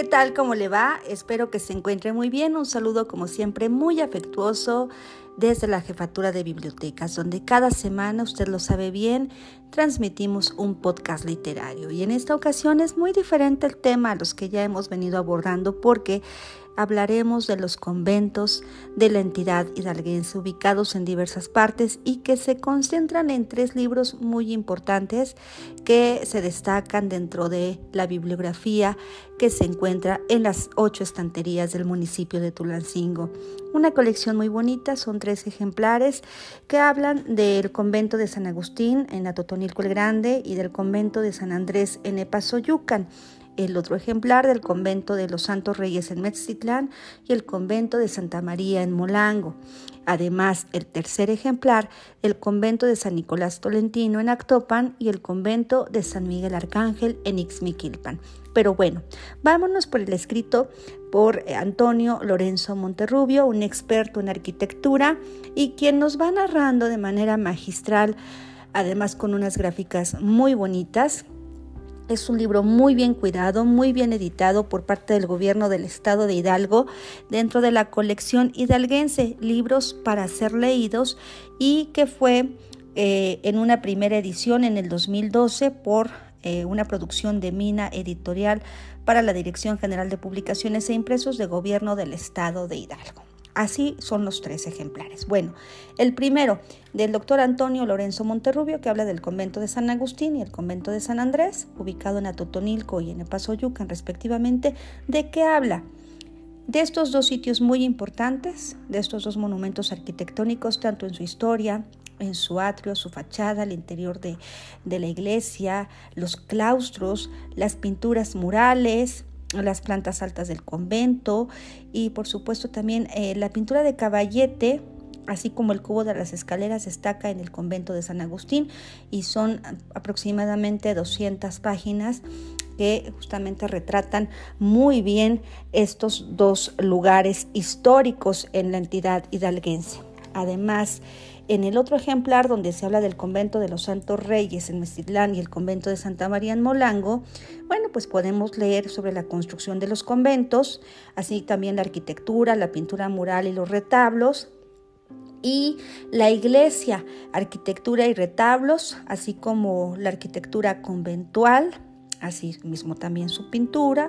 ¿Qué tal? ¿Cómo le va? Espero que se encuentre muy bien. Un saludo como siempre muy afectuoso desde la Jefatura de Bibliotecas, donde cada semana, usted lo sabe bien, transmitimos un podcast literario. Y en esta ocasión es muy diferente el tema a los que ya hemos venido abordando porque hablaremos de los conventos de la entidad hidalguense ubicados en diversas partes y que se concentran en tres libros muy importantes que se destacan dentro de la bibliografía que se encuentra en las ocho estanterías del municipio de Tulancingo. Una colección muy bonita, son tres ejemplares que hablan del convento de San Agustín en Atotonilco el Grande y del convento de San Andrés en Epazoyucan el otro ejemplar del convento de los Santos Reyes en Mexitlán y el convento de Santa María en Molango. Además, el tercer ejemplar, el convento de San Nicolás Tolentino en Actopan y el convento de San Miguel Arcángel en Ixmiquilpan. Pero bueno, vámonos por el escrito por Antonio Lorenzo Monterrubio, un experto en arquitectura y quien nos va narrando de manera magistral, además con unas gráficas muy bonitas, es un libro muy bien cuidado, muy bien editado por parte del gobierno del estado de Hidalgo dentro de la colección hidalguense, libros para ser leídos y que fue eh, en una primera edición en el 2012 por eh, una producción de Mina Editorial para la Dirección General de Publicaciones e Impresos de Gobierno del Estado de Hidalgo. Así son los tres ejemplares. Bueno, el primero del doctor Antonio Lorenzo Monterrubio, que habla del convento de San Agustín y el convento de San Andrés, ubicado en Atotonilco y en Epazoyucan respectivamente. ¿De qué habla? De estos dos sitios muy importantes, de estos dos monumentos arquitectónicos, tanto en su historia, en su atrio, su fachada, el interior de, de la iglesia, los claustros, las pinturas murales, las plantas altas del convento y por supuesto también eh, la pintura de caballete así como el cubo de las escaleras destaca en el convento de San Agustín y son aproximadamente 200 páginas que justamente retratan muy bien estos dos lugares históricos en la entidad hidalguense. Además, en el otro ejemplar donde se habla del convento de los Santos Reyes en Mestitlán y el convento de Santa María en Molango, bueno, pues podemos leer sobre la construcción de los conventos, así también la arquitectura, la pintura mural y los retablos, y la iglesia, arquitectura y retablos, así como la arquitectura conventual, así mismo también su pintura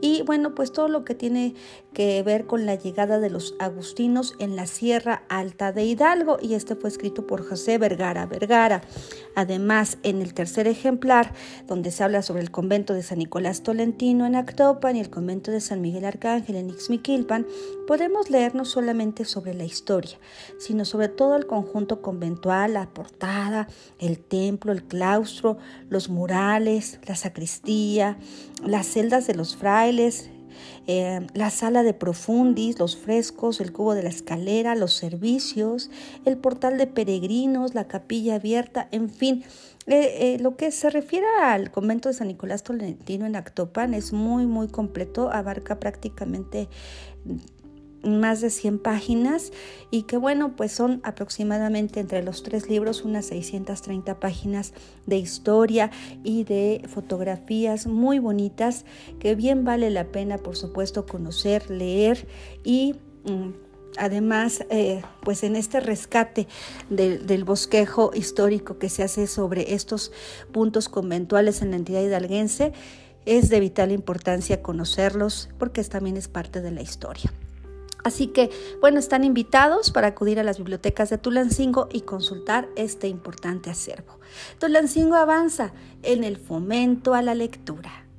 y bueno, pues todo lo que tiene que ver con la llegada de los agustinos en la Sierra Alta de Hidalgo y este fue escrito por José Vergara Vergara. Además, en el tercer ejemplar, donde se habla sobre el convento de San Nicolás Tolentino en Actopan y el convento de San Miguel Arcángel en Ixmiquilpan, podemos leer no solamente sobre la historia, sino sobre todo el conjunto conventual, la portada, el templo, el claustro, los murales, la sacristía, las celdas de los frailes, eh, la sala de profundis, los frescos, el cubo de la escalera, los servicios, el portal de peregrinos, la capilla abierta, en fin. Eh, eh, lo que se refiere al convento de San Nicolás Tolentino en Actopan es muy, muy completo, abarca prácticamente más de 100 páginas y que bueno, pues son aproximadamente entre los tres libros unas 630 páginas de historia y de fotografías muy bonitas que bien vale la pena por supuesto conocer, leer y... Mm, además, eh, pues en este rescate del bosquejo histórico que se hace sobre estos puntos conventuales en la entidad hidalguense, es de vital importancia conocerlos porque también es parte de la historia. Así que, bueno, están invitados para acudir a las bibliotecas de Tulancingo y consultar este importante acervo. Tulancingo avanza en el fomento a la lectura.